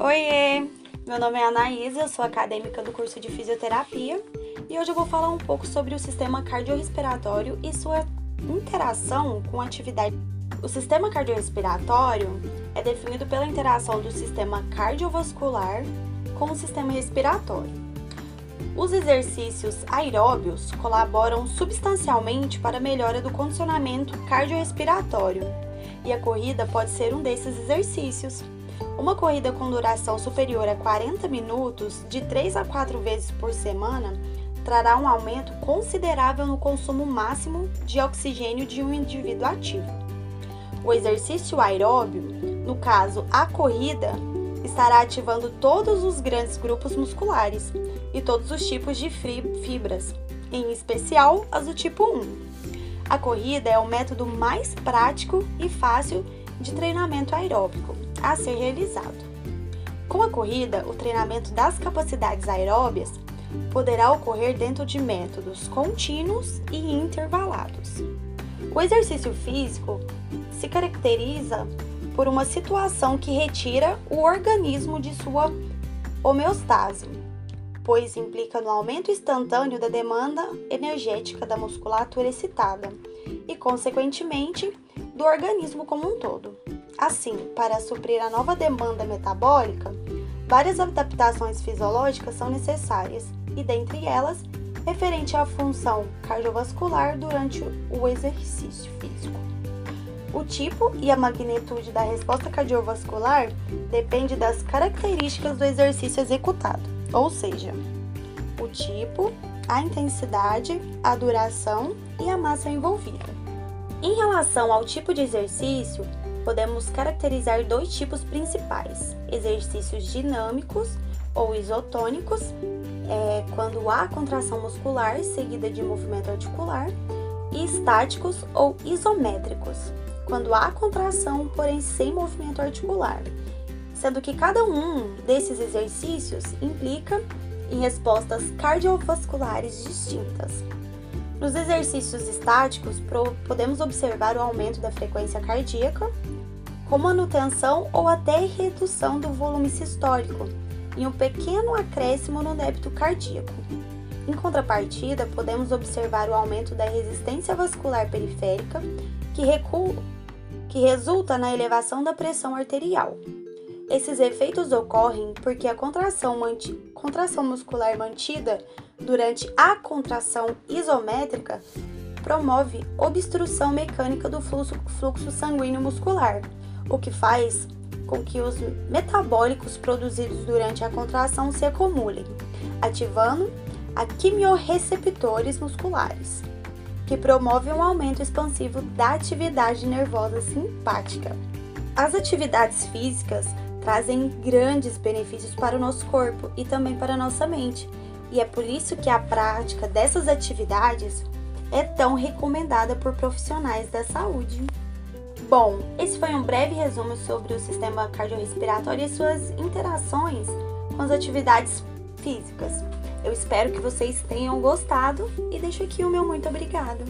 Oiê! Meu nome é Anaísa, sou acadêmica do curso de fisioterapia e hoje eu vou falar um pouco sobre o sistema cardiorrespiratório e sua interação com a atividade. O sistema cardiorrespiratório é definido pela interação do sistema cardiovascular com o sistema respiratório. Os exercícios aeróbios colaboram substancialmente para a melhora do condicionamento cardiorrespiratório e a corrida pode ser um desses exercícios. Uma corrida com duração superior a 40 minutos, de 3 a 4 vezes por semana, trará um aumento considerável no consumo máximo de oxigênio de um indivíduo ativo. O exercício aeróbio, no caso a corrida, estará ativando todos os grandes grupos musculares e todos os tipos de fibras, em especial as do tipo 1. A corrida é o método mais prático e fácil de treinamento aeróbico a ser realizado. Com a corrida, o treinamento das capacidades aeróbias poderá ocorrer dentro de métodos contínuos e intervalados. O exercício físico se caracteriza por uma situação que retira o organismo de sua homeostase, pois implica no aumento instantâneo da demanda energética da musculatura excitada e, consequentemente, do organismo como um todo. Assim, para suprir a nova demanda metabólica, várias adaptações fisiológicas são necessárias, e dentre elas, referente à função cardiovascular durante o exercício físico. O tipo e a magnitude da resposta cardiovascular depende das características do exercício executado, ou seja, o tipo, a intensidade, a duração e a massa envolvida. Em relação ao tipo de exercício, podemos caracterizar dois tipos principais: exercícios dinâmicos ou isotônicos, é, quando há contração muscular seguida de movimento articular, e estáticos ou isométricos, quando há contração, porém sem movimento articular, sendo que cada um desses exercícios implica em respostas cardiovasculares distintas. Nos exercícios estáticos, podemos observar o aumento da frequência cardíaca, com manutenção ou até redução do volume sistólico e um pequeno acréscimo no débito cardíaco. Em contrapartida, podemos observar o aumento da resistência vascular periférica, que, recua, que resulta na elevação da pressão arterial. Esses efeitos ocorrem porque a contração, contração muscular mantida durante a contração isométrica promove obstrução mecânica do fluxo, fluxo sanguíneo muscular, o que faz com que os metabólicos produzidos durante a contração se acumulem, ativando a quimiorreceptores musculares, que promovem um aumento expansivo da atividade nervosa simpática. As atividades físicas trazem grandes benefícios para o nosso corpo e também para a nossa mente. E é por isso que a prática dessas atividades é tão recomendada por profissionais da saúde. Bom, esse foi um breve resumo sobre o sistema cardiorrespiratório e suas interações com as atividades físicas. Eu espero que vocês tenham gostado e deixo aqui o meu muito obrigado.